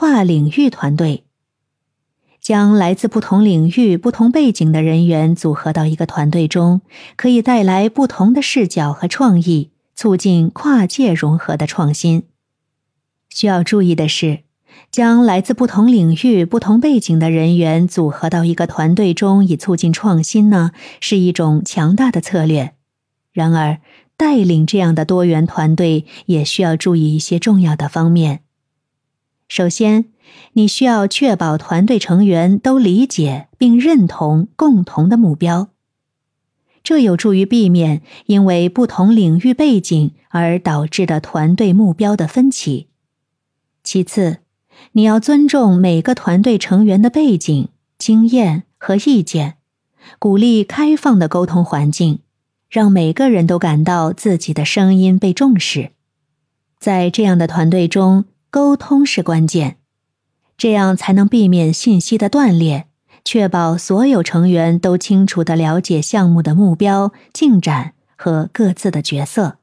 跨领域团队。将来自不同领域、不同背景的人员组合到一个团队中，可以带来不同的视角和创意，促进跨界融合的创新。需要注意的是，将来自不同领域、不同背景的人员组合到一个团队中以促进创新呢，是一种强大的策略。然而，带领这样的多元团队也需要注意一些重要的方面。首先，你需要确保团队成员都理解并认同共同的目标，这有助于避免因为不同领域背景而导致的团队目标的分歧。其次，你要尊重每个团队成员的背景、经验和意见，鼓励开放的沟通环境，让每个人都感到自己的声音被重视。在这样的团队中，沟通是关键。这样才能避免信息的断裂，确保所有成员都清楚的了解项目的目标、进展和各自的角色。